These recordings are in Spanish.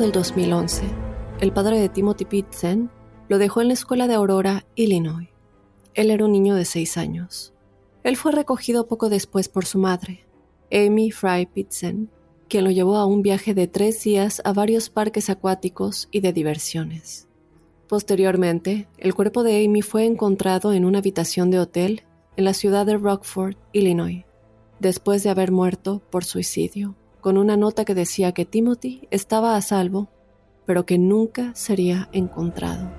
Del 2011, el padre de Timothy Pitzen lo dejó en la escuela de Aurora, Illinois. Él era un niño de 6 años. Él fue recogido poco después por su madre, Amy Fry Pitzen, quien lo llevó a un viaje de tres días a varios parques acuáticos y de diversiones. Posteriormente, el cuerpo de Amy fue encontrado en una habitación de hotel en la ciudad de Rockford, Illinois, después de haber muerto por suicidio, con una nota que decía que Timothy estaba a salvo, pero que nunca sería encontrado.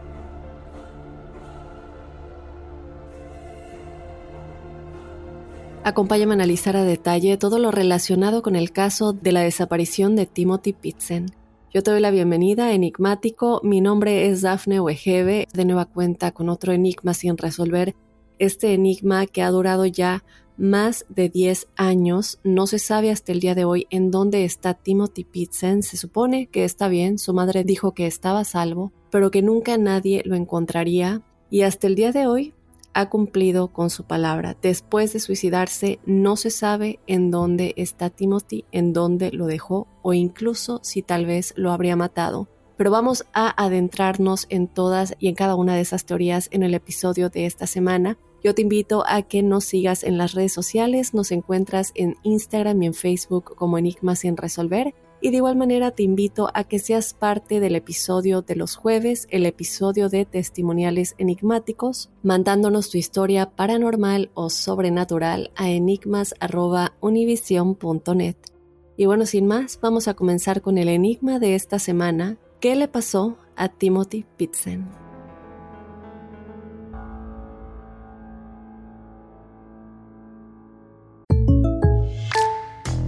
Acompáñame a analizar a detalle todo lo relacionado con el caso de la desaparición de Timothy Pitzen. Yo te doy la bienvenida, enigmático. Mi nombre es Dafne Wegebe, de nueva cuenta con otro enigma sin resolver. Este enigma que ha durado ya más de 10 años. No se sabe hasta el día de hoy en dónde está Timothy Pitzen. Se supone que está bien, su madre dijo que estaba salvo, pero que nunca nadie lo encontraría. Y hasta el día de hoy ha cumplido con su palabra. Después de suicidarse, no se sabe en dónde está Timothy, en dónde lo dejó o incluso si tal vez lo habría matado. Pero vamos a adentrarnos en todas y en cada una de esas teorías en el episodio de esta semana. Yo te invito a que nos sigas en las redes sociales, nos encuentras en Instagram y en Facebook como Enigmas sin resolver. Y de igual manera te invito a que seas parte del episodio de los jueves, el episodio de testimoniales enigmáticos, mandándonos tu historia paranormal o sobrenatural a enigmas.univision.net. Y bueno, sin más, vamos a comenzar con el enigma de esta semana. ¿Qué le pasó a Timothy Pitzen?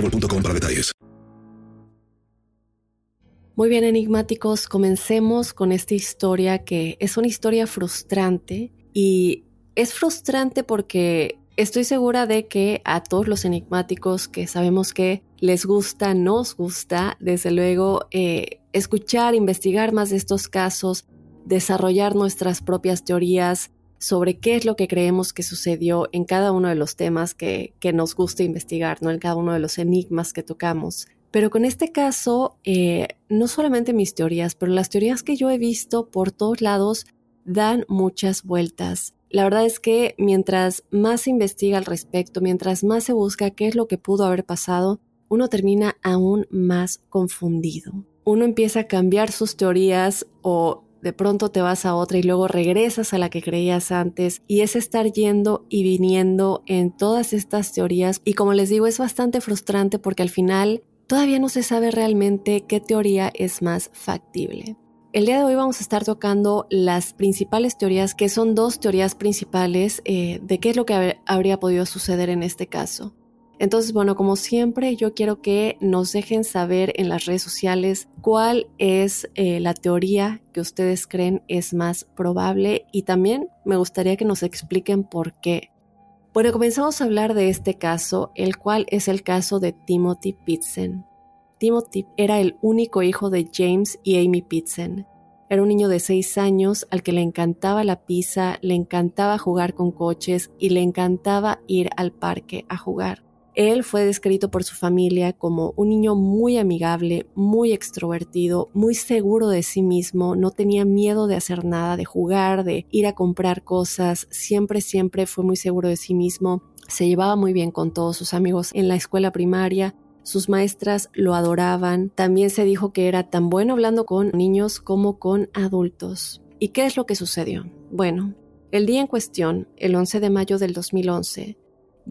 para detalles. Muy bien, enigmáticos, comencemos con esta historia que es una historia frustrante y es frustrante porque estoy segura de que a todos los enigmáticos que sabemos que les gusta, nos gusta, desde luego, eh, escuchar, investigar más de estos casos, desarrollar nuestras propias teorías, sobre qué es lo que creemos que sucedió en cada uno de los temas que, nos gusta investigar, ¿no? en cada uno de los enigmas que tocamos. Pero con este caso, eh, no solamente mis teorías, pero las teorías que yo he visto por todos lados dan muchas vueltas. La verdad es que mientras más se investiga al respecto, mientras más se busca qué es lo que pudo haber pasado, uno termina aún más confundido. Uno empieza a cambiar sus teorías o de pronto te vas a otra y luego regresas a la que creías antes y es estar yendo y viniendo en todas estas teorías y como les digo es bastante frustrante porque al final todavía no se sabe realmente qué teoría es más factible. El día de hoy vamos a estar tocando las principales teorías, que son dos teorías principales eh, de qué es lo que habría podido suceder en este caso. Entonces, bueno, como siempre, yo quiero que nos dejen saber en las redes sociales cuál es eh, la teoría que ustedes creen es más probable y también me gustaría que nos expliquen por qué. Bueno, comenzamos a hablar de este caso, el cual es el caso de Timothy Pitzen. Timothy era el único hijo de James y Amy Pitzen. Era un niño de 6 años al que le encantaba la pizza, le encantaba jugar con coches y le encantaba ir al parque a jugar. Él fue descrito por su familia como un niño muy amigable, muy extrovertido, muy seguro de sí mismo, no tenía miedo de hacer nada, de jugar, de ir a comprar cosas, siempre, siempre fue muy seguro de sí mismo, se llevaba muy bien con todos sus amigos en la escuela primaria, sus maestras lo adoraban, también se dijo que era tan bueno hablando con niños como con adultos. ¿Y qué es lo que sucedió? Bueno, el día en cuestión, el 11 de mayo del 2011,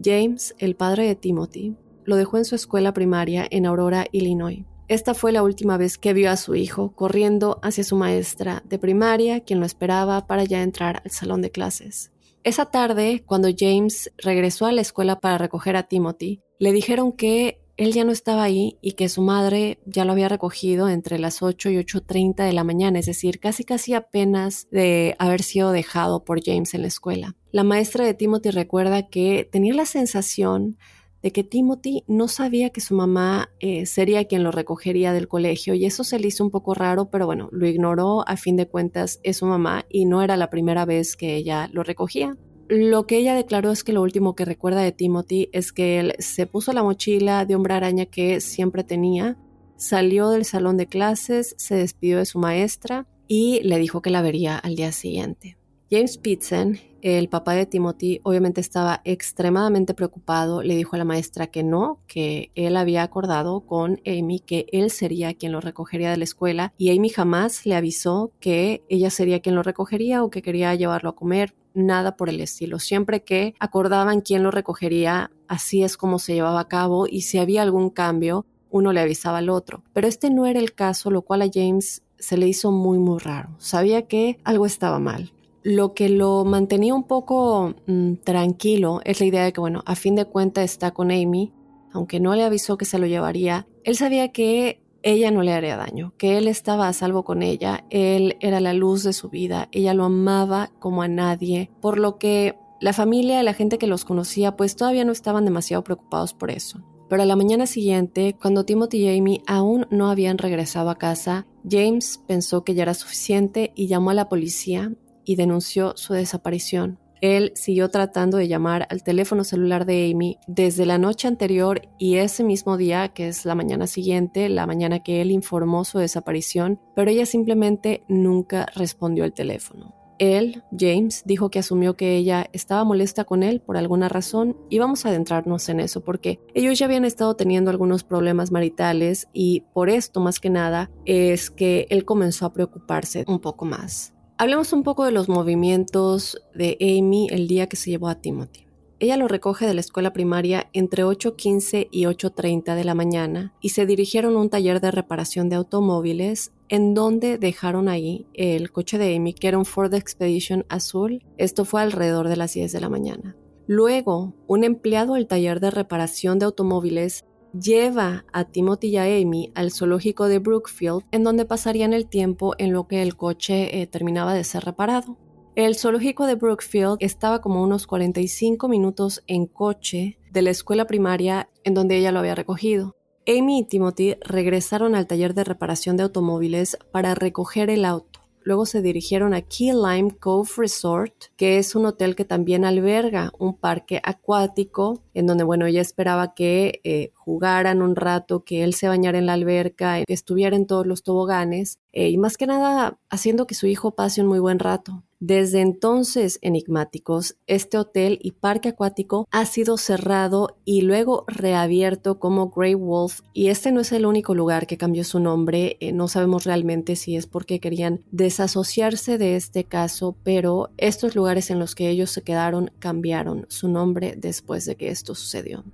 James, el padre de Timothy, lo dejó en su escuela primaria en Aurora, Illinois. Esta fue la última vez que vio a su hijo corriendo hacia su maestra de primaria, quien lo esperaba para ya entrar al salón de clases. Esa tarde, cuando James regresó a la escuela para recoger a Timothy, le dijeron que él ya no estaba ahí y que su madre ya lo había recogido entre las 8 y 8.30 de la mañana, es decir, casi casi apenas de haber sido dejado por James en la escuela. La maestra de Timothy recuerda que tenía la sensación de que Timothy no sabía que su mamá eh, sería quien lo recogería del colegio y eso se le hizo un poco raro, pero bueno, lo ignoró, a fin de cuentas es su mamá y no era la primera vez que ella lo recogía. Lo que ella declaró es que lo último que recuerda de Timothy es que él se puso la mochila de hombre araña que siempre tenía, salió del salón de clases, se despidió de su maestra y le dijo que la vería al día siguiente. James Pitzen, el papá de Timothy, obviamente estaba extremadamente preocupado. Le dijo a la maestra que no, que él había acordado con Amy que él sería quien lo recogería de la escuela y Amy jamás le avisó que ella sería quien lo recogería o que quería llevarlo a comer nada por el estilo. Siempre que acordaban quién lo recogería, así es como se llevaba a cabo y si había algún cambio, uno le avisaba al otro. Pero este no era el caso, lo cual a James se le hizo muy muy raro. Sabía que algo estaba mal. Lo que lo mantenía un poco mm, tranquilo es la idea de que, bueno, a fin de cuentas está con Amy, aunque no le avisó que se lo llevaría. Él sabía que ella no le haría daño, que él estaba a salvo con ella, él era la luz de su vida, ella lo amaba como a nadie, por lo que la familia y la gente que los conocía pues todavía no estaban demasiado preocupados por eso. Pero a la mañana siguiente, cuando Timothy y Amy aún no habían regresado a casa, James pensó que ya era suficiente y llamó a la policía y denunció su desaparición. Él siguió tratando de llamar al teléfono celular de Amy desde la noche anterior y ese mismo día, que es la mañana siguiente, la mañana que él informó su desaparición, pero ella simplemente nunca respondió al teléfono. Él, James, dijo que asumió que ella estaba molesta con él por alguna razón y vamos a adentrarnos en eso porque ellos ya habían estado teniendo algunos problemas maritales y por esto más que nada es que él comenzó a preocuparse un poco más. Hablemos un poco de los movimientos de Amy el día que se llevó a Timothy. Ella lo recoge de la escuela primaria entre 8.15 y 8.30 de la mañana y se dirigieron a un taller de reparación de automóviles en donde dejaron ahí el coche de Amy, que era un Ford Expedition azul. Esto fue alrededor de las 10 de la mañana. Luego, un empleado del taller de reparación de automóviles lleva a Timothy y a Amy al zoológico de Brookfield, en donde pasarían el tiempo en lo que el coche eh, terminaba de ser reparado. El zoológico de Brookfield estaba como unos 45 minutos en coche de la escuela primaria en donde ella lo había recogido. Amy y Timothy regresaron al taller de reparación de automóviles para recoger el auto. Luego se dirigieron a Key Lime Cove Resort, que es un hotel que también alberga un parque acuático, en donde, bueno, ella esperaba que eh, jugaran un rato, que él se bañara en la alberca, que estuviera en todos los toboganes, eh, y más que nada haciendo que su hijo pase un muy buen rato. Desde entonces, enigmáticos, este hotel y parque acuático ha sido cerrado y luego reabierto como Grey Wolf y este no es el único lugar que cambió su nombre, eh, no sabemos realmente si es porque querían desasociarse de este caso, pero estos lugares en los que ellos se quedaron cambiaron su nombre después de que esto sucedió.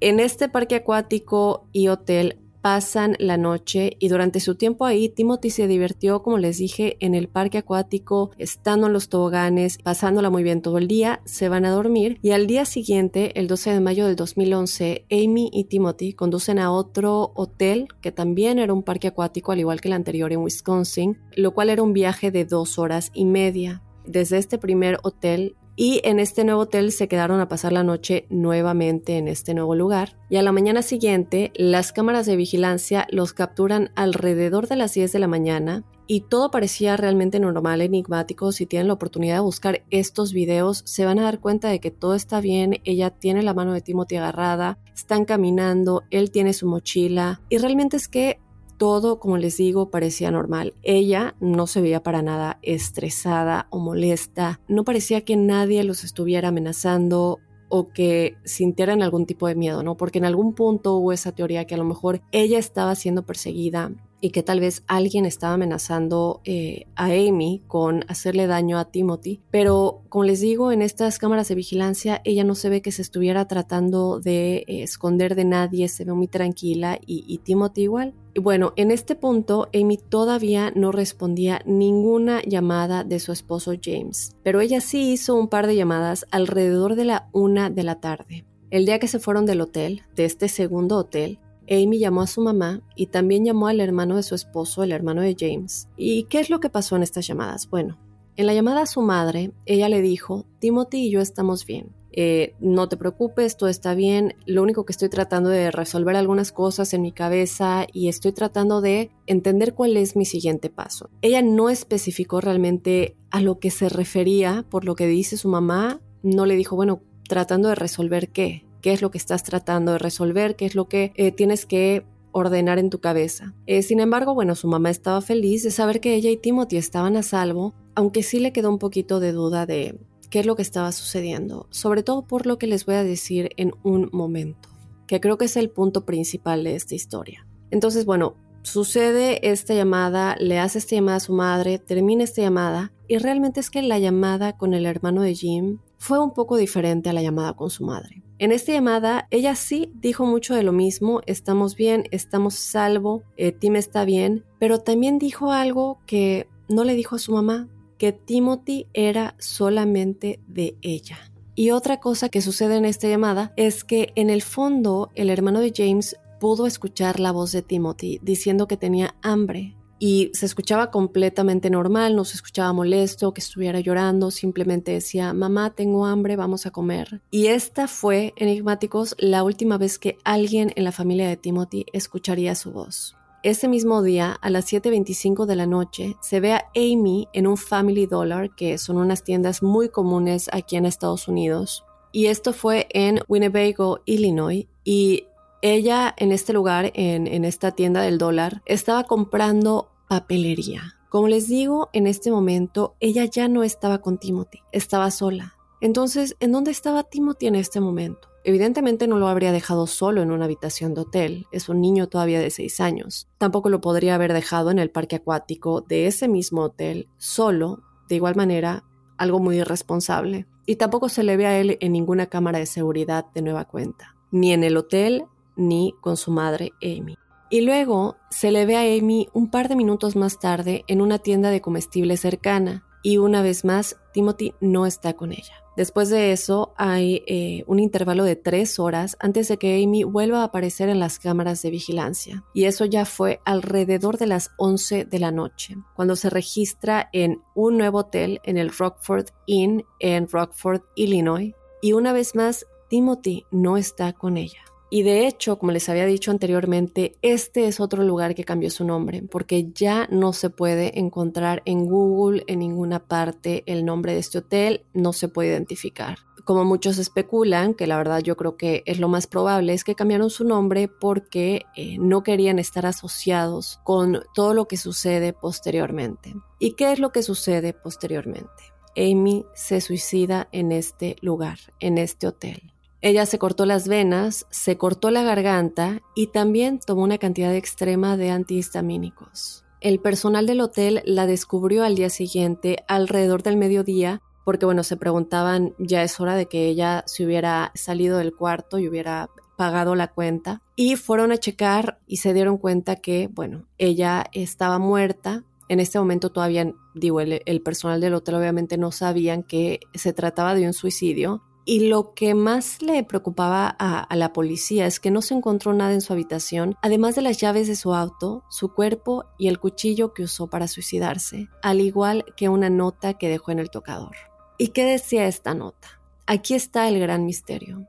En este parque acuático y hotel pasan la noche y durante su tiempo ahí Timothy se divirtió, como les dije, en el parque acuático, estando en los toboganes, pasándola muy bien todo el día, se van a dormir y al día siguiente, el 12 de mayo del 2011, Amy y Timothy conducen a otro hotel que también era un parque acuático al igual que el anterior en Wisconsin, lo cual era un viaje de dos horas y media. Desde este primer hotel y en este nuevo hotel se quedaron a pasar la noche nuevamente en este nuevo lugar. Y a la mañana siguiente, las cámaras de vigilancia los capturan alrededor de las 10 de la mañana y todo parecía realmente normal, enigmático. Si tienen la oportunidad de buscar estos videos, se van a dar cuenta de que todo está bien. Ella tiene la mano de Timothy agarrada, están caminando, él tiene su mochila y realmente es que todo, como les digo, parecía normal. Ella no se veía para nada estresada o molesta, no parecía que nadie los estuviera amenazando o que sintieran algún tipo de miedo, ¿no? Porque en algún punto hubo esa teoría que a lo mejor ella estaba siendo perseguida y que tal vez alguien estaba amenazando eh, a Amy con hacerle daño a Timothy. Pero como les digo, en estas cámaras de vigilancia ella no se ve que se estuviera tratando de eh, esconder de nadie, se ve muy tranquila y, y Timothy igual. Y bueno, en este punto Amy todavía no respondía ninguna llamada de su esposo James, pero ella sí hizo un par de llamadas alrededor de la una de la tarde. El día que se fueron del hotel, de este segundo hotel, Amy llamó a su mamá y también llamó al hermano de su esposo, el hermano de James. ¿Y qué es lo que pasó en estas llamadas? Bueno, en la llamada a su madre, ella le dijo, Timothy y yo estamos bien. Eh, no te preocupes, todo está bien. Lo único que estoy tratando de resolver algunas cosas en mi cabeza y estoy tratando de entender cuál es mi siguiente paso. Ella no especificó realmente a lo que se refería por lo que dice su mamá. No le dijo, bueno, tratando de resolver qué qué es lo que estás tratando de resolver, qué es lo que eh, tienes que ordenar en tu cabeza. Eh, sin embargo, bueno, su mamá estaba feliz de saber que ella y Timothy estaban a salvo, aunque sí le quedó un poquito de duda de qué es lo que estaba sucediendo, sobre todo por lo que les voy a decir en un momento, que creo que es el punto principal de esta historia. Entonces, bueno, sucede esta llamada, le hace esta llamada a su madre, termina esta llamada y realmente es que la llamada con el hermano de Jim fue un poco diferente a la llamada con su madre. En esta llamada, ella sí dijo mucho de lo mismo, estamos bien, estamos salvo, eh, Tim está bien, pero también dijo algo que no le dijo a su mamá, que Timothy era solamente de ella. Y otra cosa que sucede en esta llamada es que en el fondo el hermano de James pudo escuchar la voz de Timothy diciendo que tenía hambre y se escuchaba completamente normal, no se escuchaba molesto, que estuviera llorando, simplemente decía, mamá, tengo hambre, vamos a comer. Y esta fue, enigmáticos, la última vez que alguien en la familia de Timothy escucharía su voz. Ese mismo día, a las 7.25 de la noche, se ve a Amy en un Family Dollar, que son unas tiendas muy comunes aquí en Estados Unidos. Y esto fue en Winnebago, Illinois. Y ella en este lugar, en, esta tienda del dólar, estaba comprando papelería. Como les digo, en este momento ella ya no estaba con Timothy, estaba sola. Entonces, ¿en dónde estaba Timothy en este momento? Evidentemente no lo habría dejado solo en una habitación de hotel, es un niño todavía de 6 años. Tampoco lo podría haber dejado en el parque acuático de ese mismo hotel, solo, de igual manera, algo muy irresponsable. Y tampoco se le ve a él en ninguna cámara de seguridad de nueva cuenta, ni en el hotel, ni con su madre Amy. Y luego se le ve a Amy un par de minutos más tarde en una tienda de comestibles cercana, y una vez más Timothy no está con ella. Después de eso hay eh, un intervalo de tres horas antes de que Amy vuelva a aparecer en las cámaras de vigilancia. Y eso ya fue alrededor de las 11 de la noche, cuando se registra en un nuevo hotel en el Rockford Inn en Rockford, Illinois. Y una vez más, Timothy no está con ella. Y de hecho, como les había dicho anteriormente, este es otro lugar que cambió su nombre, porque ya no se puede encontrar en Google, en ninguna parte, el nombre de este hotel, no se puede identificar. Como muchos especulan, que la verdad yo creo que es lo más probable, es que cambiaron su nombre porque eh, no querían estar asociados con todo lo que sucede posteriormente. ¿Y qué es lo que sucede posteriormente? Amy se suicida en este lugar, en este hotel. Ella se cortó las venas, se cortó la garganta y también tomó una cantidad extrema de antihistamínicos. El personal del hotel la descubrió al día siguiente, alrededor del mediodía, porque bueno, se preguntaban, ya es hora de que ella se hubiera salido del cuarto y hubiera pagado la cuenta. Y fueron a checar y se dieron cuenta que, bueno, ella estaba muerta. En este momento todavía, digo, el, el personal del hotel obviamente no sabían que se trataba de un suicidio, y lo que más le preocupaba a, la policía es que no se encontró nada en su habitación, además de las llaves de su auto, su cuerpo y el cuchillo que usó para suicidarse, al igual que una nota que dejó en el tocador. ¿Y qué decía esta nota? Aquí está el gran misterio,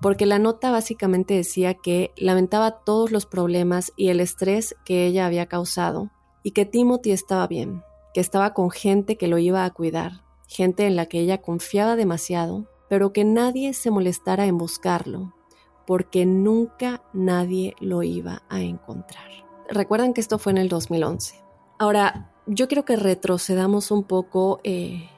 porque la nota básicamente decía que lamentaba todos los problemas y el estrés que ella había causado y que Timothy estaba bien, que estaba con gente que lo iba a cuidar, gente en la que ella confiaba demasiado pero que nadie se molestara en buscarlo, porque nunca nadie lo iba a encontrar. Recuerden que esto fue en el 2011. Ahora, yo quiero que retrocedamos un poco eh,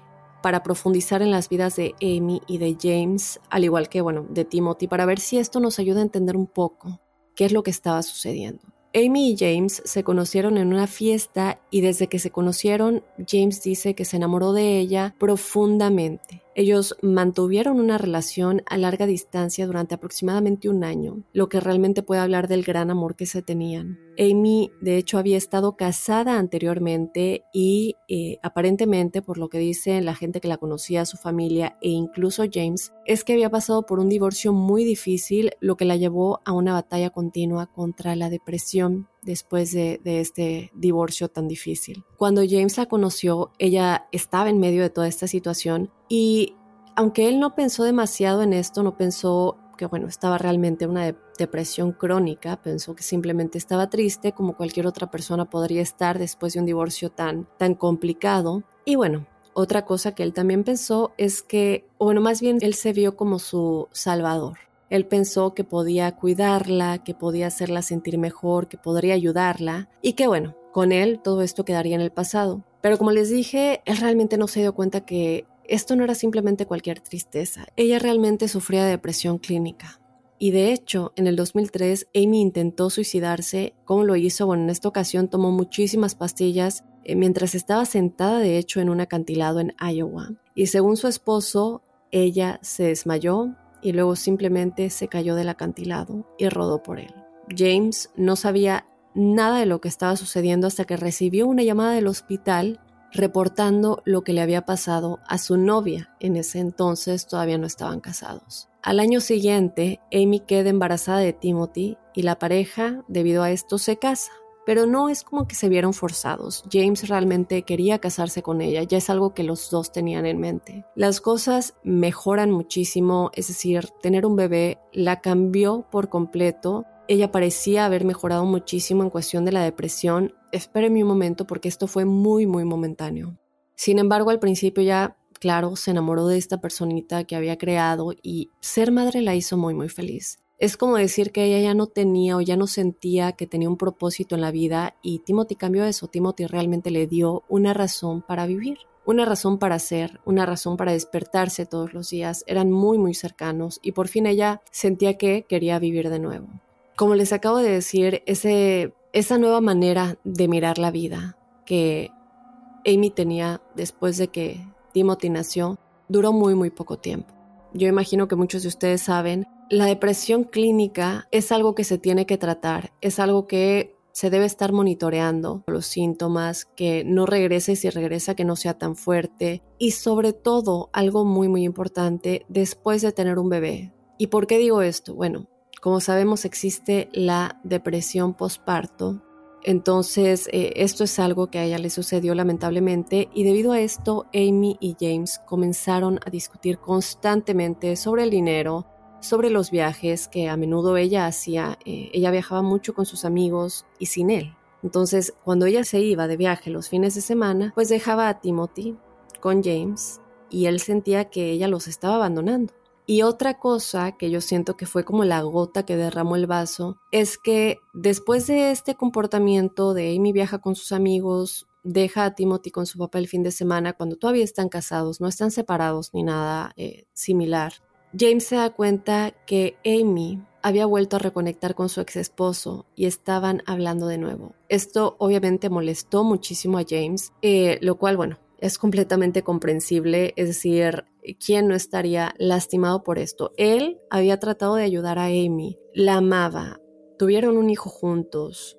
para profundizar en las vidas de Amy y de James, al igual que, bueno, de Timothy, para ver si esto nos ayuda a entender un poco qué es lo que estaba sucediendo. Amy y James se conocieron en una fiesta y desde que se conocieron, James dice que se enamoró de ella profundamente. Ellos mantuvieron una relación a larga distancia durante aproximadamente un año, lo que realmente puede hablar del gran amor que se tenían. Amy, de hecho, había estado casada anteriormente y eh, aparentemente, por lo que dice la gente que la conocía, su familia e incluso James, es que había pasado por un divorcio muy difícil, lo que la llevó a una batalla continua contra la depresión después de, este divorcio tan difícil. Cuando James la conoció, ella estaba en medio de toda esta situación y aunque él no pensó demasiado en esto, no pensó que bueno, estaba realmente en una depresión crónica, pensó que simplemente estaba triste como cualquier otra persona podría estar después de un divorcio tan, tan complicado. Y bueno, otra cosa que él también pensó es que, bueno, más bien él se vio como su salvador. Él pensó que podía cuidarla, que podía hacerla sentir mejor, que podría ayudarla y que bueno, con él todo esto quedaría en el pasado. Pero como les dije, él realmente no se dio cuenta que esto no era simplemente cualquier tristeza. Ella realmente sufría de depresión clínica. Y de hecho, en el 2003, Amy intentó suicidarse. ¿Cómo lo hizo? Bueno, en esta ocasión tomó muchísimas pastillas eh, mientras estaba sentada, de hecho, en un acantilado en Iowa. Y según su esposo, ella se desmayó, y luego simplemente se cayó del acantilado y rodó por él. James no sabía nada de lo que estaba sucediendo hasta que recibió una llamada del hospital reportando lo que le había pasado a su novia. En ese entonces todavía no estaban casados. Al año siguiente, Amy queda embarazada de Timothy y la pareja, debido a esto, se casa pero no es como que se vieron forzados. James realmente quería casarse con ella, ya es algo que los dos tenían en mente. Las cosas mejoran muchísimo, es decir, tener un bebé la cambió por completo. Ella parecía haber mejorado muchísimo en cuestión de la depresión. Espérenme un momento porque esto fue muy, muy momentáneo. Sin embargo, al principio ya, claro, se enamoró de esta personita que había creado y ser madre la hizo muy, muy feliz. Es como decir que ella ya no tenía o ya no sentía que tenía un propósito en la vida y Timothy cambió eso. Timothy realmente le dio una razón para vivir, una razón para ser, una razón para despertarse todos los días. Eran muy, muy cercanos y por fin ella sentía que quería vivir de nuevo. Como les acabo de decir, ese, esa nueva manera de mirar la vida que Amy tenía después de que Timothy nació duró muy, muy poco tiempo. Yo imagino que muchos de ustedes saben la depresión clínica es algo que se tiene que tratar, es algo que se debe estar monitoreando los síntomas, que no regrese si regresa, que no sea tan fuerte y sobre todo algo muy muy importante después de tener un bebé. ¿Y por qué digo esto? Bueno, como sabemos existe la depresión postparto, entonces eh, esto es algo que a ella le sucedió lamentablemente y debido a esto Amy y James comenzaron a discutir constantemente sobre el dinero, sobre los viajes que a menudo ella hacía. Eh, ella viajaba mucho con sus amigos y sin él. Entonces, cuando ella se iba de viaje los fines de semana, pues dejaba a Timothy con James y él sentía que ella los estaba abandonando. Y otra cosa que yo siento que fue como la gota que derramó el vaso es que después de este comportamiento de Amy viaja con sus amigos, deja a Timothy con su papá el fin de semana cuando todavía están casados, no están separados ni nada eh, similar. James se da cuenta que Amy había vuelto a reconectar con su ex esposo y estaban hablando de nuevo. Esto obviamente molestó muchísimo a James, eh, lo cual, bueno, es completamente comprensible, es decir, ¿quién no estaría lastimado por esto? Él había tratado de ayudar a Amy, la amaba, tuvieron un hijo juntos,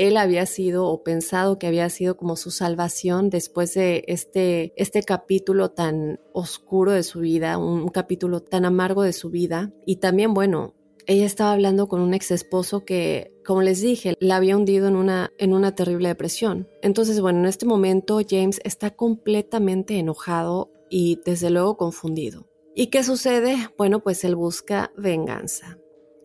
él había sido o pensado que había sido como su salvación después de este, este capítulo tan oscuro de su vida, un, capítulo tan amargo de su vida. Y también, bueno, ella estaba hablando con un ex esposo que, como les dije, la había hundido en una, en una terrible depresión. Entonces, bueno, en este momento James está completamente enojado y desde luego confundido. ¿Y qué sucede? Bueno, pues él busca venganza.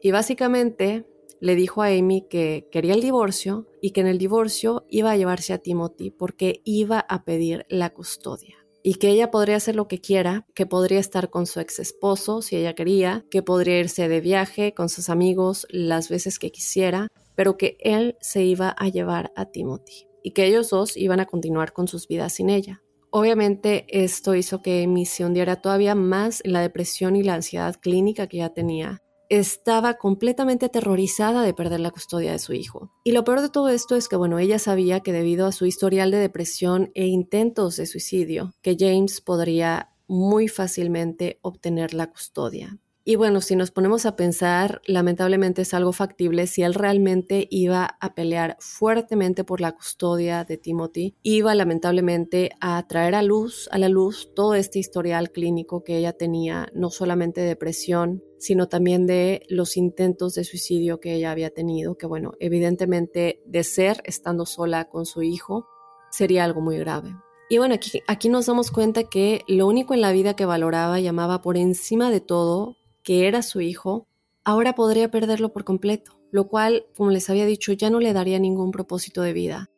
Y básicamente le dijo a Amy que quería el divorcio y que en el divorcio iba a llevarse a Timothy porque iba a pedir la custodia y que ella podría hacer lo que quiera, que podría estar con su ex esposo si ella quería, que podría irse de viaje con sus amigos las veces que quisiera, pero que él se iba a llevar a Timothy y que ellos dos iban a continuar con sus vidas sin ella. Obviamente esto hizo que Amy se hundiera todavía más la depresión y la ansiedad clínica que ya tenía estaba completamente aterrorizada de perder la custodia de su hijo. Y lo peor de todo esto es que, bueno, ella sabía que debido a su historial de depresión e intentos de suicidio, que James podría muy fácilmente obtener la custodia. Y bueno, si nos ponemos a pensar, lamentablemente es algo factible si él realmente iba a pelear fuertemente por la custodia de Timothy, iba lamentablemente a traer a luz, a la luz, todo este historial clínico que ella tenía, no solamente de depresión, sino también de los intentos de suicidio que ella había tenido, que bueno, evidentemente de ser estando sola con su hijo sería algo muy grave. Y bueno, aquí, aquí nos damos cuenta que lo único en la vida que valoraba y amaba por encima de todo que era su hijo, ahora podría perderlo por completo, lo cual, como les había dicho, ya no le daría ningún propósito de vida.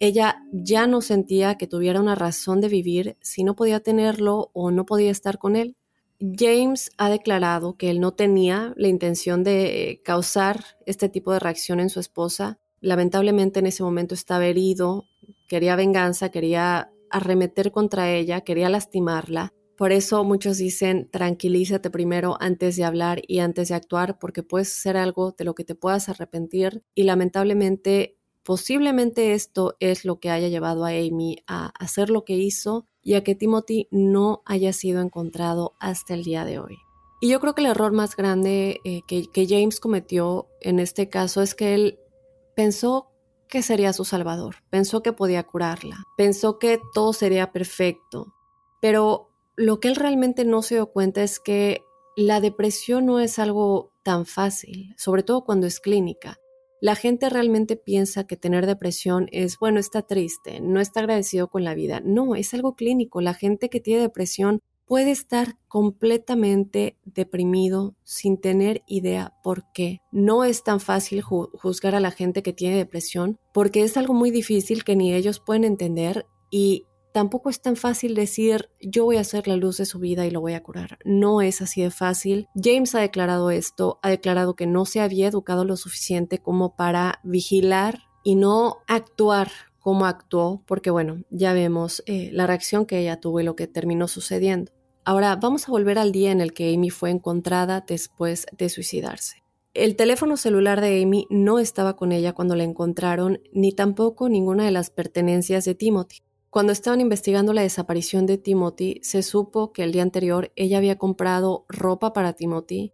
Ella ya no sentía que tuviera una razón de vivir si no podía tenerlo o no podía estar con él. James ha declarado que él no tenía la intención de causar este tipo de reacción en su esposa. Lamentablemente en ese momento estaba herido, quería venganza, quería arremeter contra ella, quería lastimarla por eso muchos dicen, tranquilízate primero antes de hablar y antes de actuar, porque puedes hacer algo de lo que te puedas arrepentir y lamentablemente, posiblemente esto es lo que haya llevado a Amy a hacer lo que hizo y a que Timothy no haya sido encontrado hasta el día de hoy. Y yo creo que el error más grande eh, que, que James cometió en este caso es que él pensó que sería su salvador, pensó que podía curarla, pensó que todo sería perfecto, pero lo que él realmente no se dio cuenta es que la depresión no es algo tan fácil, sobre todo cuando es clínica. La gente realmente piensa que tener depresión es, bueno, está triste, no está agradecido con la vida. No, es algo clínico. La gente que tiene depresión puede estar completamente deprimido sin tener idea por qué. No es tan fácil juzgar a la gente que tiene depresión porque es algo muy difícil que ni ellos pueden entender y tampoco es tan fácil decir yo voy a hacer la luz de su vida y lo voy a curar. No es así de fácil. James ha declarado esto, ha declarado que no se había educado lo suficiente como para vigilar y no actuar como actuó, porque bueno, ya vemos eh, la reacción que ella tuvo y lo que terminó sucediendo. Ahora vamos a volver al día en el que Amy fue encontrada después de suicidarse. El teléfono celular de Amy no estaba con ella cuando la encontraron, ni tampoco ninguna de las pertenencias de Timothy. Cuando estaban investigando la desaparición de Timothy, se supo que el día anterior ella había comprado ropa para Timothy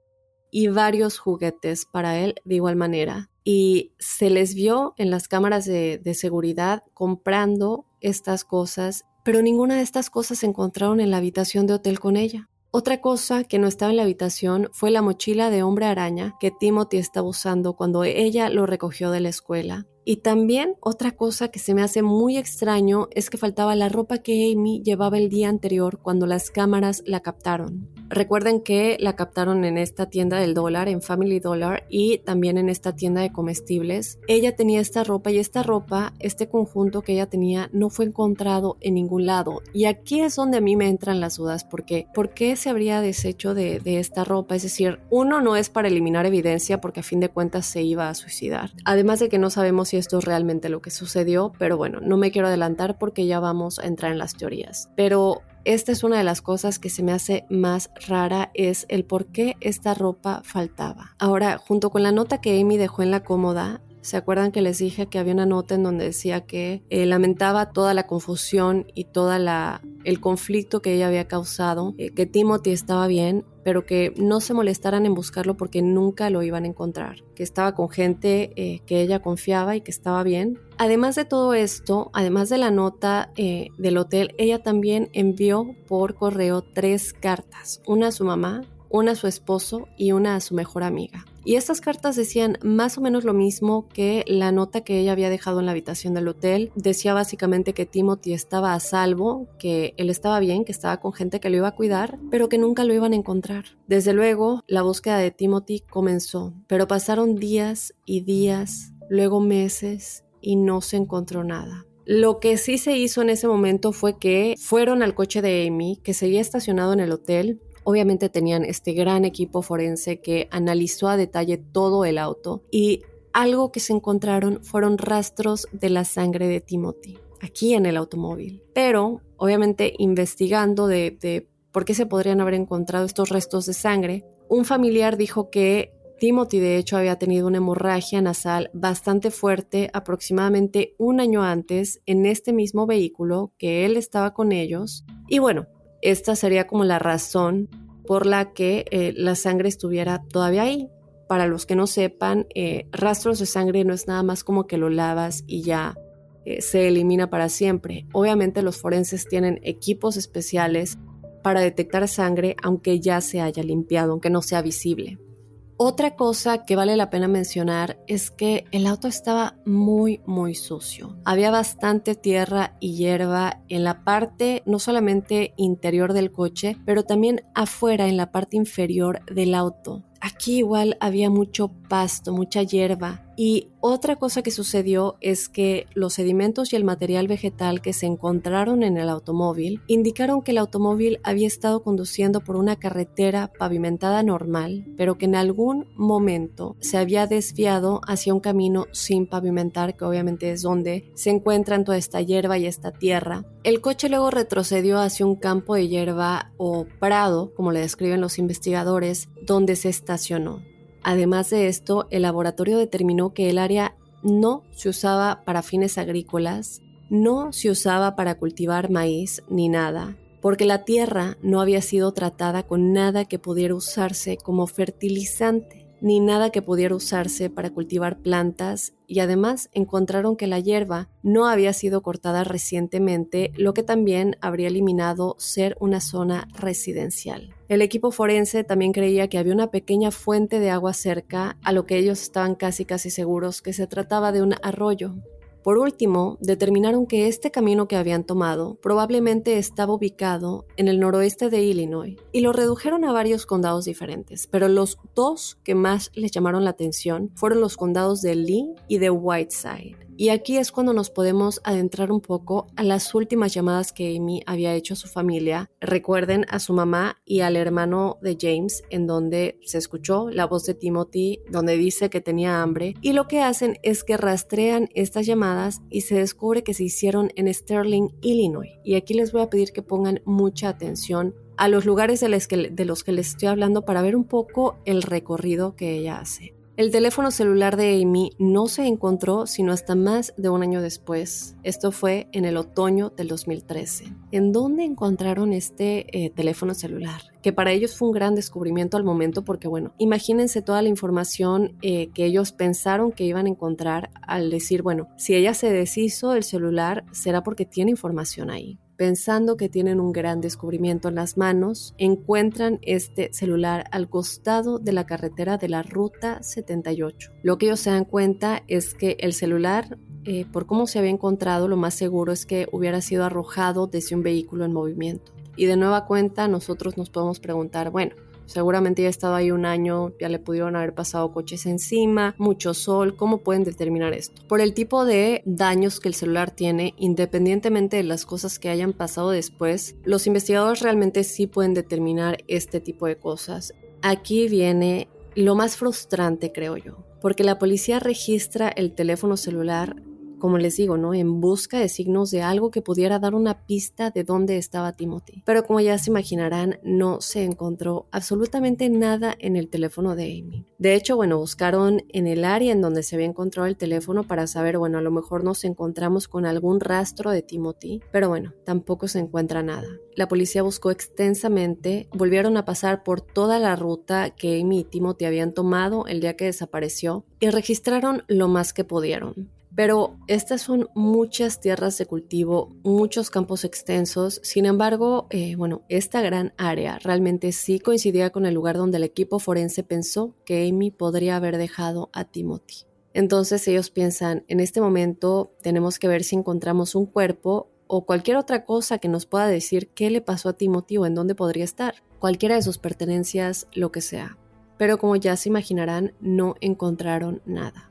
y varios juguetes para él de igual manera. Y se les vio en las cámaras de, seguridad comprando estas cosas pero ninguna de estas cosas se encontraron en la habitación de hotel con ella. Otra cosa que no estaba en la habitación fue la mochila de hombre araña que Timothy estaba usando cuando ella lo recogió de la escuela. Y también otra cosa que se me hace muy extraño es que faltaba la ropa que Amy llevaba el día anterior cuando las cámaras la captaron. Recuerden que la captaron en esta tienda del dólar, en Family Dollar, y también en esta tienda de comestibles. Ella tenía esta ropa y esta ropa, este conjunto que ella tenía, no fue encontrado en ningún lado. Y aquí es donde a mí me entran las dudas, porque ¿por qué se habría deshecho de, de esta ropa? Es decir, uno no es para eliminar evidencia porque a fin de cuentas se iba a suicidar. Además de que no sabemos si esto es realmente lo que sucedió, pero bueno, no me quiero adelantar porque ya vamos a entrar en las teorías. Pero esta es una de las cosas que se me hace más rara, es el por qué esta ropa faltaba. Ahora, junto con la nota que Amy dejó en la cómoda, ¿Se acuerdan que les dije que había una nota en donde decía que eh, lamentaba toda la confusión y toda la el conflicto que ella había causado, eh, que Timothy estaba bien, pero que no se molestaran en buscarlo porque nunca lo iban a encontrar, que estaba con gente eh, que ella confiaba y que estaba bien. Además de todo esto, además de la nota del hotel, ella también envió por correo tres cartas, una a su mamá, una a su esposo y una a su mejor amiga. Y estas cartas decían más o menos lo mismo que la nota que ella había dejado en la habitación del hotel. Decía básicamente que Timothy estaba a salvo, que él estaba bien, que estaba con gente que lo iba a cuidar, pero que nunca lo iban a encontrar. Desde luego, la búsqueda de Timothy comenzó, pero pasaron días y días, luego meses y no se encontró nada. Lo que sí se hizo en ese momento fue que fueron al coche de Amy, que seguía estacionado en el hotel, Obviamente tenían este gran equipo forense que analizó a detalle todo el auto y algo que se encontraron fueron rastros de la sangre de Timothy aquí en el automóvil. Pero obviamente investigando de, por qué se podrían haber encontrado estos restos de sangre, un familiar dijo que Timothy de hecho había tenido una hemorragia nasal bastante fuerte aproximadamente un año antes en este mismo vehículo que él estaba con ellos. Y bueno, esta sería como la razón por la que eh, la sangre estuviera todavía ahí. Para los que no sepan, eh, rastros de sangre no es nada más como que lo lavas y ya eh, se elimina para siempre. Obviamente los forenses tienen equipos especiales para detectar sangre aunque ya se haya limpiado, aunque no sea visible. Otra cosa que vale la pena mencionar es que el auto estaba muy muy sucio. Había bastante tierra y hierba en la parte no solamente interior del coche, pero también afuera en la parte inferior del auto. Aquí igual había mucho pasto, mucha hierba. Y otra cosa que sucedió es que los sedimentos y el material vegetal que se encontraron en el automóvil indicaron que el automóvil había estado conduciendo por una carretera pavimentada normal, pero que en algún momento se había desviado hacia un camino sin pavimentar, que obviamente es donde se encuentran toda esta hierba y esta tierra. El coche luego retrocedió hacia un campo de hierba o prado, como le describen los investigadores, donde se estacionó. Además de esto, el laboratorio determinó que el área no se usaba para fines agrícolas, no se usaba para cultivar maíz ni nada, porque la tierra no había sido tratada con nada que pudiera usarse como fertilizante ni nada que pudiera usarse para cultivar plantas y además encontraron que la hierba no había sido cortada recientemente, lo que también habría eliminado ser una zona residencial. El equipo forense también creía que había una pequeña fuente de agua cerca, a lo que ellos estaban casi casi seguros que se trataba de un arroyo. Por último, determinaron que este camino que habían tomado probablemente estaba ubicado en el noroeste de Illinois y lo redujeron a varios condados diferentes, pero los dos que más les llamaron la atención fueron los condados de Lee y de Whiteside. Y aquí es cuando nos podemos adentrar un poco a las últimas llamadas que Amy había hecho a su familia. Recuerden a su mamá y al hermano de James, en donde se escuchó la voz de Timothy, donde dice que tenía hambre. Y lo que hacen es que rastrean estas llamadas y se descubre que se hicieron en Sterling, Illinois. Y aquí les voy a pedir que pongan mucha atención a los lugares de los, que, les estoy hablando para ver un poco el recorrido que ella hace. El teléfono celular de Amy no se encontró sino hasta más de un año después. Esto fue en el otoño del 2013. ¿En dónde encontraron este eh, teléfono celular? Que para ellos fue un gran descubrimiento al momento porque, bueno, imagínense toda la información eh, que ellos pensaron que iban a encontrar al decir, bueno, si ella se deshizo el celular, será porque tiene información ahí pensando que tienen un gran descubrimiento en las manos, encuentran este celular al costado de la carretera de la Ruta 78. Lo que ellos se dan cuenta es que el celular, eh, por cómo se había encontrado, lo más seguro es que hubiera sido arrojado desde un vehículo en movimiento. Y de nueva cuenta nosotros nos podemos preguntar, bueno, Seguramente ya ha estado ahí un año, ya le pudieron haber pasado coches encima, mucho sol. ¿Cómo pueden determinar esto? Por el tipo de daños que el celular tiene, independientemente de las cosas que hayan pasado después, los investigadores realmente sí pueden determinar este tipo de cosas. Aquí viene lo más frustrante, creo yo, porque la policía registra el teléfono celular como les digo, ¿no? En busca de signos de algo que pudiera dar una pista de dónde estaba Timothy. Pero como ya se imaginarán, no se encontró absolutamente nada en el teléfono de Amy. De hecho, bueno, buscaron en el área en donde se había encontrado el teléfono para saber, bueno, a lo mejor nos encontramos con algún rastro de Timothy, pero bueno, tampoco se encuentra nada. La policía buscó extensamente, volvieron a pasar por toda la ruta que Amy y Timothy habían tomado el día que desapareció y registraron lo más que pudieron. Pero estas son muchas tierras de cultivo, muchos campos extensos. Sin embargo, eh, bueno, esta gran área realmente sí coincidía con el lugar donde el equipo forense pensó que Amy podría haber dejado a Timothy. Entonces ellos piensan, en este momento tenemos que ver si encontramos un cuerpo o cualquier otra cosa que nos pueda decir qué le pasó a Timothy o en dónde podría estar. Cualquiera de sus pertenencias, lo que sea. Pero como ya se imaginarán, no encontraron nada.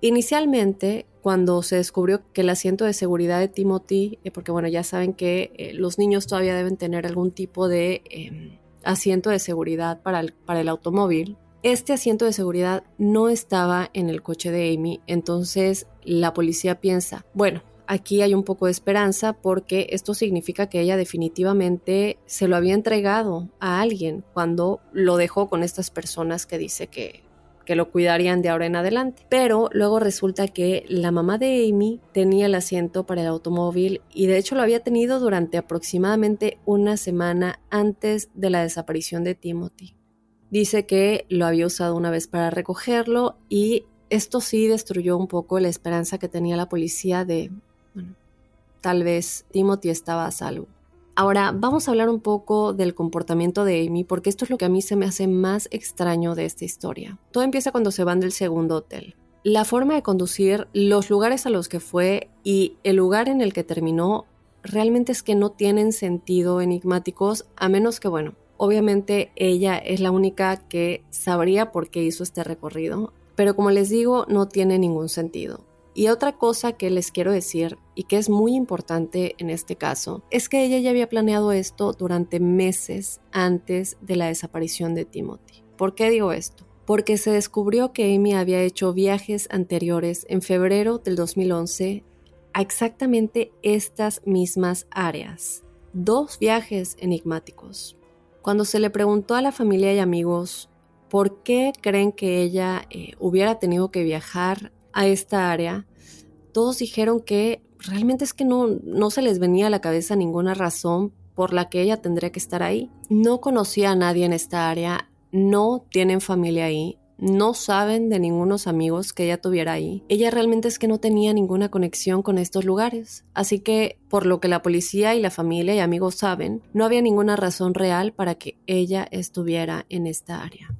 Inicialmente, cuando se descubrió que el asiento de seguridad de Timothy, eh, porque bueno, ya saben que eh, los niños todavía deben tener algún tipo de em, asiento de seguridad para el automóvil, este asiento de seguridad no estaba en el coche de Amy, entonces la policía piensa, bueno, aquí hay un poco de esperanza porque esto significa que ella definitivamente se lo había entregado a alguien cuando lo dejó con estas personas que dice que, que lo cuidarían de ahora en adelante. Pero luego resulta que la mamá de Amy tenía el asiento para el automóvil y de hecho lo había tenido durante aproximadamente una semana antes de la desaparición de Timothy. Dice que lo había usado una vez para recogerlo y esto sí destruyó un poco la esperanza que tenía la policía de, bueno, tal vez Timothy estaba a salvo. Ahora vamos a hablar un poco del comportamiento de Amy porque esto es lo que a mí se me hace más extraño de esta historia. Todo empieza cuando se van del segundo hotel. La forma de conducir, los lugares a los que fue y el lugar en el que terminó realmente es que no tienen sentido enigmáticos a menos que, bueno, obviamente ella es la única que sabría por qué hizo este recorrido, pero como les digo, no tiene ningún sentido. Y otra cosa que les quiero decir y que es muy importante en este caso es que ella ya había planeado esto durante meses antes de la desaparición de Timothy. ¿Por qué digo esto? Porque se descubrió que Amy había hecho viajes anteriores en febrero del 2011 a exactamente estas mismas áreas. Dos viajes enigmáticos. Cuando se le preguntó a la familia y amigos por qué creen que ella eh, hubiera tenido que viajar a esta área, todos dijeron que realmente es que no, no se les venía a la cabeza ninguna razón por la que ella tendría que estar ahí. No conocía a nadie en esta área, no tienen familia ahí, no saben de ningunos amigos que ella tuviera ahí. Ella realmente es que no tenía ninguna conexión con estos lugares. Así que, por lo que la policía y la familia y amigos saben, no había ninguna razón real para que ella estuviera en esta área.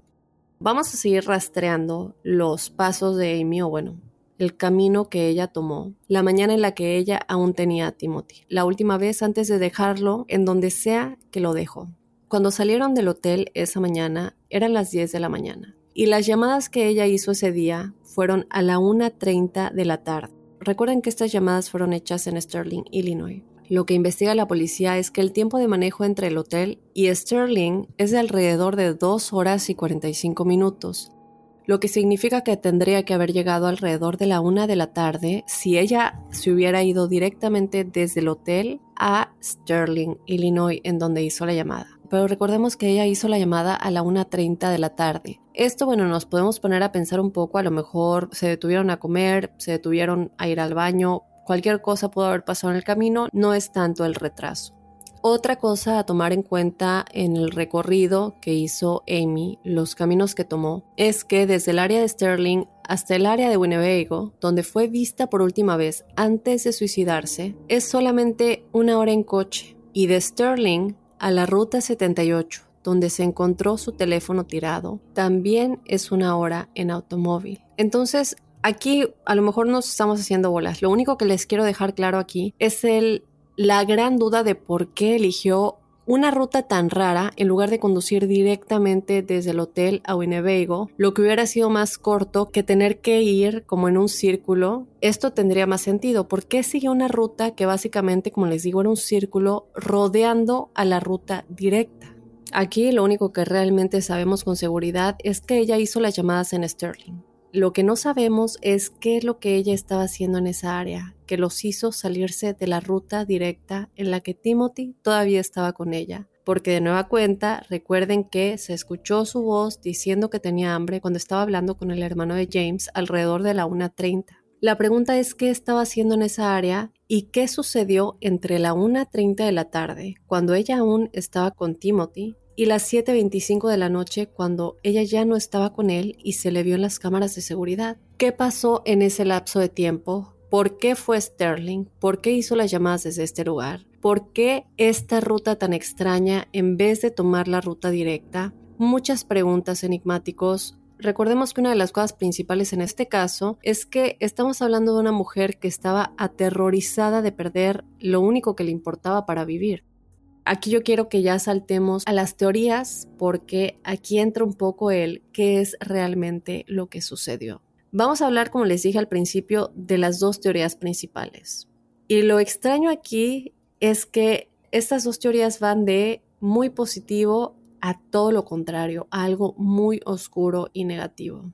Vamos a seguir rastreando los pasos de Amy, o bueno, el camino que ella tomó, la mañana en la que ella aún tenía a Timothy, la última vez antes de dejarlo en donde sea que lo dejó. Cuando salieron del hotel esa mañana, eran las 10 de la mañana, y las llamadas que ella hizo ese día fueron a la 1.30 de la tarde. recuerden que estas llamadas fueron hechas en Sterling, Illinois. Lo que investiga la policía es que el tiempo de manejo entre el hotel y Sterling es de alrededor de 2 horas y 45 minutos, lo que significa que tendría que haber llegado alrededor de la una de la tarde si ella se hubiera ido directamente desde el hotel a Sterling, Illinois, en donde hizo la llamada. Pero recordemos que ella hizo la llamada a la 1.30 de la tarde. Esto, bueno, nos podemos poner a pensar un poco, a lo mejor se detuvieron a comer, se detuvieron a ir al baño, cualquier cosa pudo haber pasado en el camino, no es tanto el retraso. Otra cosa a tomar en cuenta en el recorrido que hizo Amy, los caminos que tomó, es que desde el área de Sterling hasta el área de Winnebago, donde fue vista por última vez antes de suicidarse, es solamente una hora en coche. Y de Sterling a la ruta 78, donde se encontró su teléfono tirado, también es una hora en automóvil. Entonces, aquí a lo mejor nos estamos haciendo bolas. Lo único que les quiero dejar claro aquí es la gran duda de por qué eligió una ruta tan rara en lugar de conducir directamente desde el hotel a Winnebago, lo que hubiera sido más corto que tener que ir como en un círculo. Esto tendría más sentido. ¿Por qué siguió una ruta que básicamente, como les digo, era un círculo rodeando a la ruta directa? Aquí lo único que realmente sabemos con seguridad es que ella hizo las llamadas en Sterling. Lo que no sabemos es qué es lo que ella estaba haciendo en esa área, que los hizo salirse de la ruta directa en la que Timothy todavía estaba con ella. Porque de nueva cuenta, recuerden que se escuchó su voz diciendo que tenía hambre cuando estaba hablando con el hermano de James alrededor de la 1.30. La pregunta es qué estaba haciendo en esa área y qué sucedió entre la 1.30 de la tarde, cuando ella aún estaba con Timothy, y las 7.25 de la noche cuando ella ya no estaba con él y se le vio en las cámaras de seguridad. ¿Qué pasó en ese lapso de tiempo? ¿Por qué fue Sterling? ¿Por qué hizo las llamadas desde este lugar? ¿Por qué esta ruta tan extraña en vez de tomar la ruta directa? Muchas preguntas enigmáticos. Recordemos que una de las cosas principales en este caso es que estamos hablando de una mujer que estaba aterrorizada de perder lo único que le importaba para vivir. Aquí yo quiero que ya saltemos a las teorías porque aquí entra un poco el qué es realmente lo que sucedió. Vamos a hablar, como les dije al principio, de las dos teorías principales. Y lo extraño aquí es que estas dos teorías van de muy positivo a todo lo contrario, a algo muy oscuro y negativo.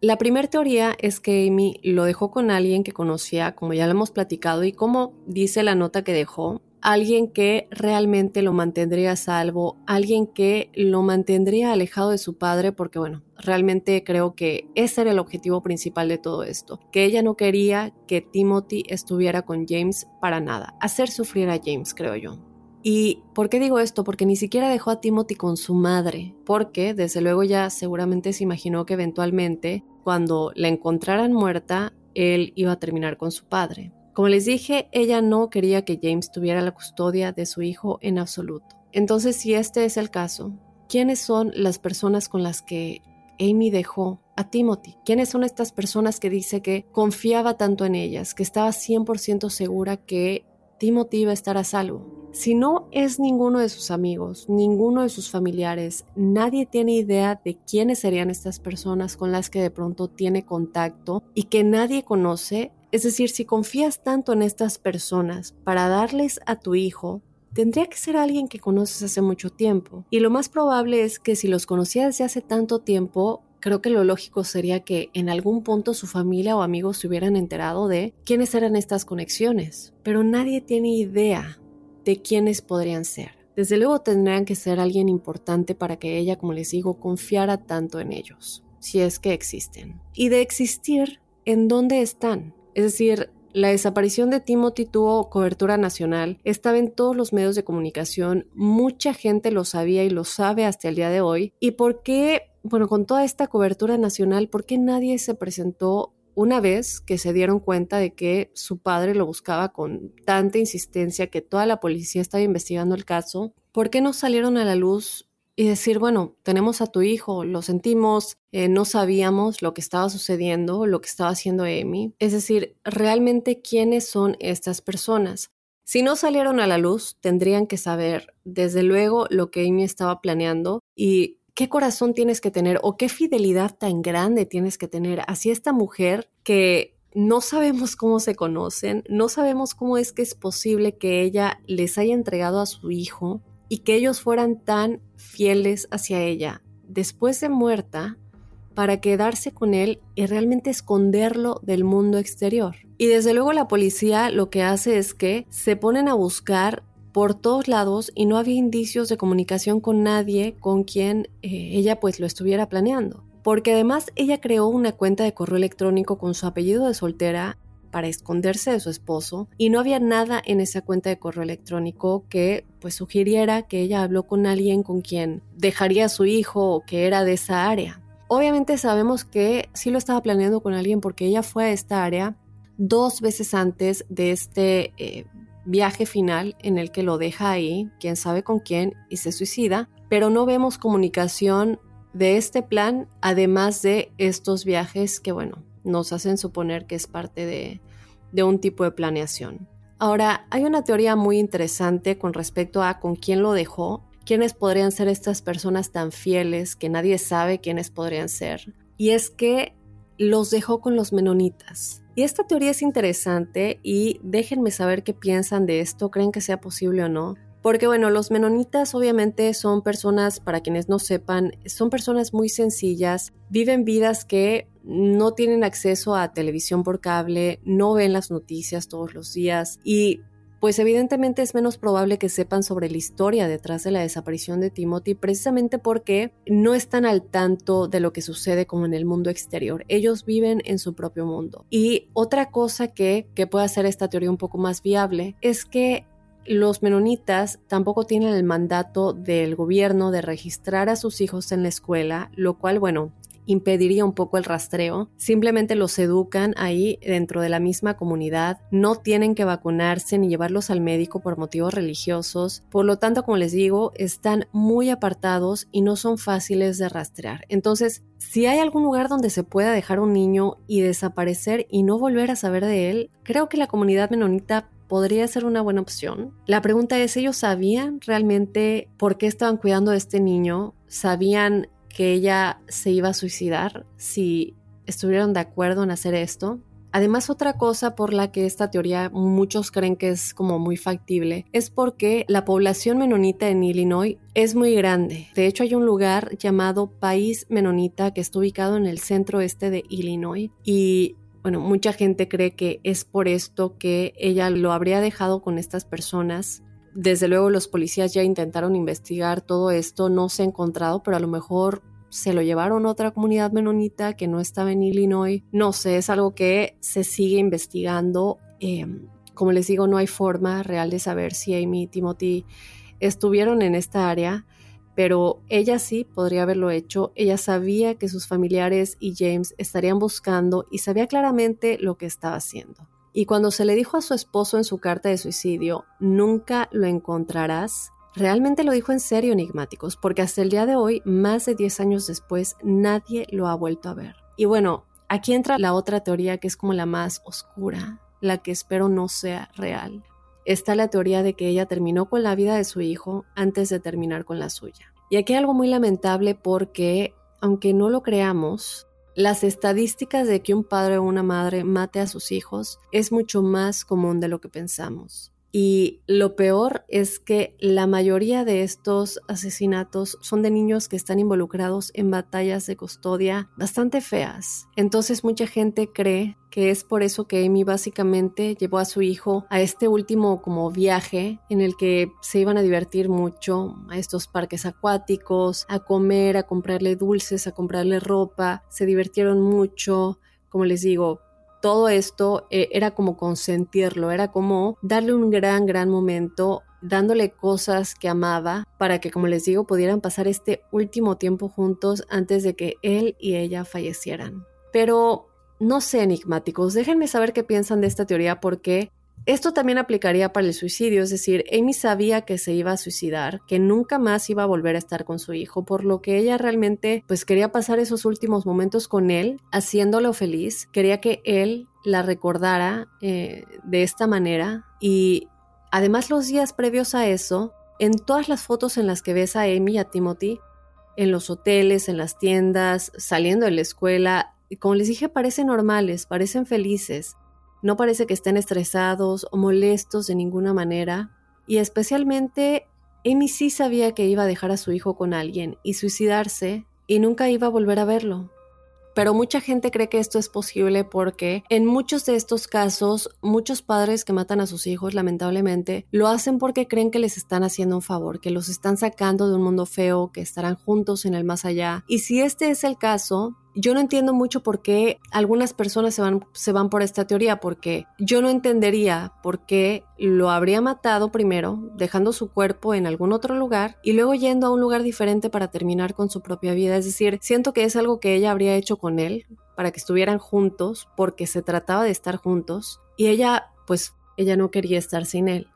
La primera teoría es que Amy lo dejó con alguien que conocía, como ya lo hemos platicado, y como dice la nota que dejó, alguien que realmente lo mantendría salvo, alguien que lo mantendría alejado de su padre, porque bueno, realmente creo que ese era el objetivo principal de todo esto, que ella no quería que Timothy estuviera con James para nada, hacer sufrir a James, creo yo. ¿Y por qué digo esto? Porque ni siquiera dejó a Timothy con su madre, porque desde luego ya seguramente se imaginó que eventualmente, cuando la encontraran muerta, él iba a terminar con su padre. Como les dije, ella no quería que James tuviera la custodia de su hijo en absoluto. Entonces, si este es el caso, ¿quiénes son las personas con las que Amy dejó a Timothy? ¿Quiénes son estas personas que dice que confiaba tanto en ellas, que estaba 100% segura que Timothy iba a estar a salvo? Si no es ninguno de sus amigos, ninguno de sus familiares, nadie tiene idea de quiénes serían estas personas con las que de pronto tiene contacto y que nadie conoce, es decir, si confías tanto en estas personas para darles a tu hijo, tendría que ser alguien que conoces hace mucho tiempo. Y lo más probable es que si los conocía desde hace tanto tiempo, creo que lo lógico sería que en algún punto su familia o amigos se hubieran enterado de quiénes eran estas conexiones. Pero nadie tiene idea de quiénes podrían ser. Desde luego tendrían que ser alguien importante para que ella, como les digo, confiara tanto en ellos, si es que existen. Y de existir, ¿en dónde están? Es decir, la desaparición de Timothy tuvo cobertura nacional, estaba en todos los medios de comunicación, mucha gente lo sabía y lo sabe hasta el día de hoy. ¿Y por qué, bueno, con toda esta cobertura nacional, por qué nadie se presentó una vez que se dieron cuenta de que su padre lo buscaba con tanta insistencia que toda la policía estaba investigando el caso? ¿Por qué no salieron a la luz y decir, bueno, tenemos a tu hijo, lo sentimos, eh, no sabíamos lo que estaba sucediendo, lo que estaba haciendo Amy. Es decir, realmente quiénes son estas personas. Si no salieron a la luz, tendrían que saber, desde luego, lo que Amy estaba planeando y qué corazón tienes que tener o qué fidelidad tan grande tienes que tener hacia esta mujer que No sabemos cómo se conocen, no sabemos cómo es que es posible que ella les haya entregado a su hijo y que ellos fueran tan fieles hacia ella después de muerta para quedarse con él y realmente esconderlo del mundo exterior. Y desde luego la policía lo que hace es que se ponen a buscar por todos lados y no había indicios de comunicación con nadie con quien eh, ella pues lo estuviera planeando. Porque además ella creó una cuenta de correo electrónico con su apellido de soltera para esconderse de su esposo y no había nada en esa cuenta de correo electrónico que pues sugiriera que ella habló con alguien con quien dejaría a su hijo o que era de esa área. Obviamente sabemos que sí lo estaba planeando con alguien porque ella fue a esta área dos veces antes de este eh, viaje final en el que lo deja ahí, quién sabe con quién, y se suicida, pero no vemos comunicación de este plan, además de estos viajes que, bueno, nos hacen suponer que es parte de, de un tipo de planeación. Ahora, hay una teoría muy interesante con respecto a con quién lo dejó, quiénes podrían ser estas personas tan fieles que nadie sabe quiénes podrían ser. Y es que los dejó con los menonitas. Y esta teoría es interesante y déjenme saber qué piensan de esto, creen que sea posible o no. Porque bueno, los menonitas obviamente son personas, para quienes no sepan, son personas muy sencillas, viven vidas que no tienen acceso a televisión por cable, no ven las noticias todos los días y pues evidentemente es menos probable que sepan sobre la historia detrás de la desaparición de Timothy precisamente porque no están al tanto de lo que sucede como en el mundo exterior. Ellos viven en su propio mundo. Y otra cosa que, que puede hacer esta teoría un poco más viable es que los menonitas tampoco tienen el mandato del gobierno de registrar a sus hijos en la escuela, lo cual, bueno, impediría un poco el rastreo. Simplemente los educan ahí dentro de la misma comunidad. No tienen que vacunarse ni llevarlos al médico por motivos religiosos. Por lo tanto, como les digo, están muy apartados y no son fáciles de rastrear. Entonces, si hay algún lugar donde se pueda dejar un niño y desaparecer y no volver a saber de él, creo que la comunidad menonita podría ser una buena opción. La pregunta es, ¿ellos sabían realmente por qué estaban cuidando a este niño? ¿Sabían que ella se iba a suicidar si estuvieron de acuerdo en hacer esto. Además, otra cosa por la que esta teoría muchos creen que es como muy factible es porque la población menonita en Illinois es muy grande. De hecho, hay un lugar llamado País Menonita que está ubicado en el centro este de Illinois y bueno, mucha gente cree que es por esto que ella lo habría dejado con estas personas desde luego los policías ya intentaron investigar todo esto, no se ha encontrado, pero a lo mejor se lo llevaron a otra comunidad menonita que no estaba en Illinois. No sé, es algo que se sigue investigando. Em, como les digo, no hay forma real de saber si Amy y Timothy estuvieron en esta área, pero ella sí podría haberlo hecho. Ella sabía que sus familiares y James estarían buscando y sabía claramente lo que estaba haciendo. Y cuando se le dijo a su esposo en su carta de suicidio, nunca lo encontrarás, realmente lo dijo en serio enigmáticos, porque hasta el día de hoy, más de 10 años después, nadie lo ha vuelto a ver. Y bueno, aquí entra la otra teoría que es como la más oscura, la que espero no sea real. Está la teoría de que ella terminó con la vida de su hijo antes de terminar con la suya. Y aquí hay algo muy lamentable porque, aunque no lo creamos, las estadísticas de que un padre o una madre mate a sus hijos es mucho más común de lo que pensamos. Y lo peor es que la mayoría de estos asesinatos son de niños que están involucrados en batallas de custodia bastante feas. Entonces mucha gente cree que es por eso que Amy básicamente llevó a su hijo a este último como viaje en el que se iban a divertir mucho a estos parques acuáticos, a comer, a comprarle dulces, a comprarle ropa, se divirtieron mucho, como les digo, todo esto eh, era como consentirlo, era como darle un gran, gran momento, dándole cosas que amaba para que, como les digo, pudieran pasar este último tiempo juntos antes de que él y ella fallecieran. Pero no sé, enigmáticos, déjenme saber qué piensan de esta teoría porque esto también aplicaría para el suicidio, es decir, Amy sabía que se iba a suicidar, que nunca más iba a volver a estar con su hijo, por lo que ella realmente pues quería pasar esos últimos momentos con él, haciéndolo feliz, quería que él la recordara eh, de esta manera y además los días previos a eso, en todas las fotos en las que ves a Amy y a Timothy, en los hoteles, en las tiendas, saliendo de la escuela, como les dije, parecen normales, parecen felices. No parece que estén estresados o molestos de ninguna manera. Y especialmente, Amy sí sabía que iba a dejar a su hijo con alguien y suicidarse y nunca iba a volver a verlo. Pero mucha gente cree que esto es posible porque en muchos de estos casos, muchos padres que matan a sus hijos, lamentablemente, lo hacen porque creen que les están haciendo un favor, que los están sacando de un mundo feo, que estarán juntos en el más allá. Y si este es el caso, yo no entiendo mucho por qué algunas personas se van, se van por esta teoría, porque yo no entendería por qué lo habría matado primero, dejando su cuerpo en algún otro lugar y luego yendo a un lugar diferente para terminar con su propia vida. Es decir, siento que es algo que ella habría hecho con él para que estuvieran juntos, porque se trataba de estar juntos y ella, pues, ella no quería estar sin él.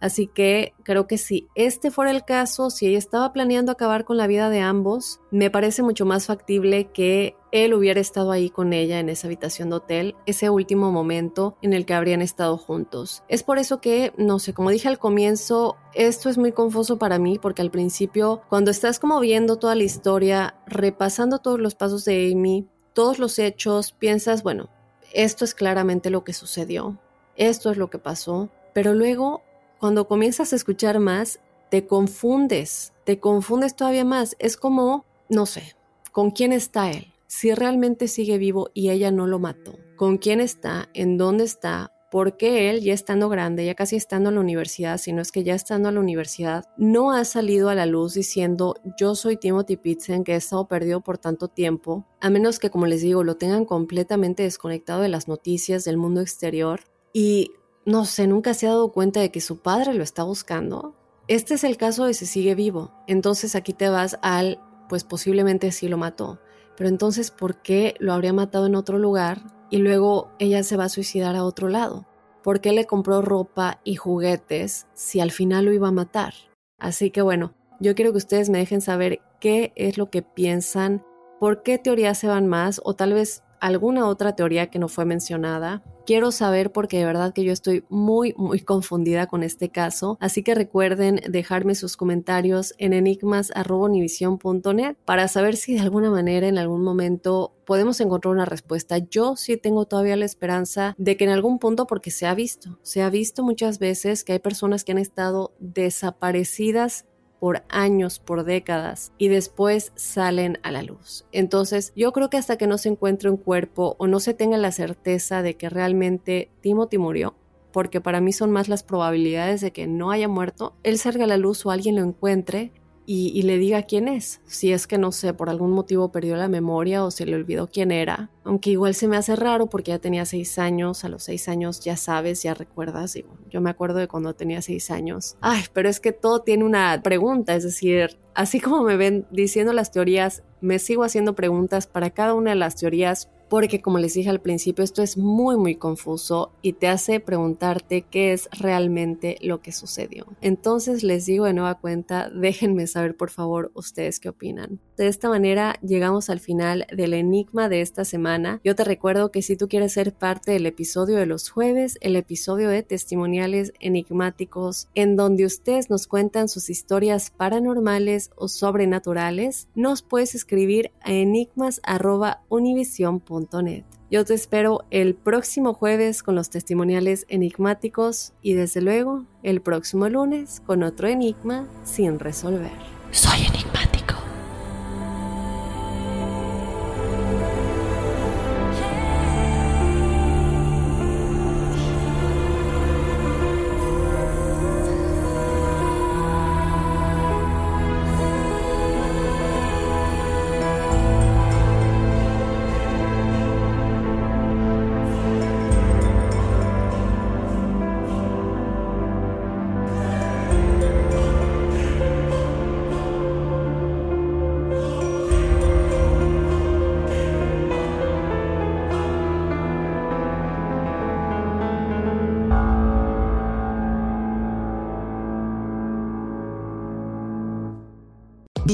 Así que creo que si este fuera el caso, si ella estaba planeando acabar con la vida de ambos, me parece mucho más factible que él hubiera estado ahí con ella en esa habitación de hotel, ese último momento en el que habrían estado juntos. Es por eso que, no sé, como dije al comienzo, esto es muy confuso para mí porque al principio, cuando estás como viendo toda la historia, repasando todos los pasos de Amy, todos los hechos, piensas, bueno, esto es claramente lo que sucedió, esto es lo que pasó, pero luego cuando comienzas a escuchar más, te confundes, te confundes todavía más. Es como, no sé, ¿con quién está él? Si realmente sigue vivo y ella no lo mató. ¿Con quién está? ¿En dónde está? ¿Por qué él, ya estando grande, ya casi estando en la universidad, si no es que ya estando en la universidad, no ha salido a la luz diciendo yo soy Timothy Pitzen que he estado perdido por tanto tiempo? A menos que, como les digo, lo tengan completamente desconectado de las noticias del mundo exterior. Y no sé, nunca se ha dado cuenta de que su padre lo está buscando. Este es el caso de si sigue vivo. Entonces aquí te vas al, pues posiblemente sí lo mató. Pero entonces, ¿por qué lo habría matado en otro lugar y luego ella se va a suicidar a otro lado? ¿Por qué le compró ropa y juguetes si al final lo iba a matar? Así que bueno, yo quiero que ustedes me dejen saber qué es lo que piensan, por qué teorías se van más o tal vez alguna otra teoría que no fue mencionada. Quiero saber porque de verdad que yo estoy muy, muy confundida con este caso. Así que recuerden dejarme sus comentarios en enigmas.univision.net para saber si de alguna manera en algún momento podemos encontrar una respuesta. Yo sí tengo todavía la esperanza de que en algún punto, porque se ha visto, se ha visto muchas veces que hay personas que han estado desaparecidas por años, por décadas, y después salen a la luz. Entonces, yo creo que hasta que no se encuentre un cuerpo o no se tenga la certeza de que realmente Timothy murió, porque para mí son más las probabilidades de que no haya muerto, él salga a la luz o alguien lo encuentre y, le diga quién es. Si es que no sé, por algún motivo perdió la memoria o se le olvidó quién era. Aunque igual se me hace raro porque ya tenía seis años, a los seis años ya sabes, ya recuerdas. Digo, yo me acuerdo de cuando tenía seis años. Ay, pero es que todo tiene una pregunta, es decir, así como me ven diciendo las teorías, me sigo haciendo preguntas para cada una de las teorías porque como les dije al principio, esto es muy muy confuso y te hace preguntarte qué es realmente lo que sucedió. Entonces les digo de nueva cuenta, déjenme saber por favor ustedes qué opinan. De esta manera llegamos al final del enigma de esta semana. Yo te recuerdo que si tú quieres ser parte del episodio de los jueves, el episodio de testimoniales enigmáticos, en donde ustedes nos cuentan sus historias paranormales o sobrenaturales, nos puedes escribir a enigmas.univision.com yo te espero el próximo jueves con los testimoniales enigmáticos y desde luego el próximo lunes con otro enigma sin resolver. Soy enigmático.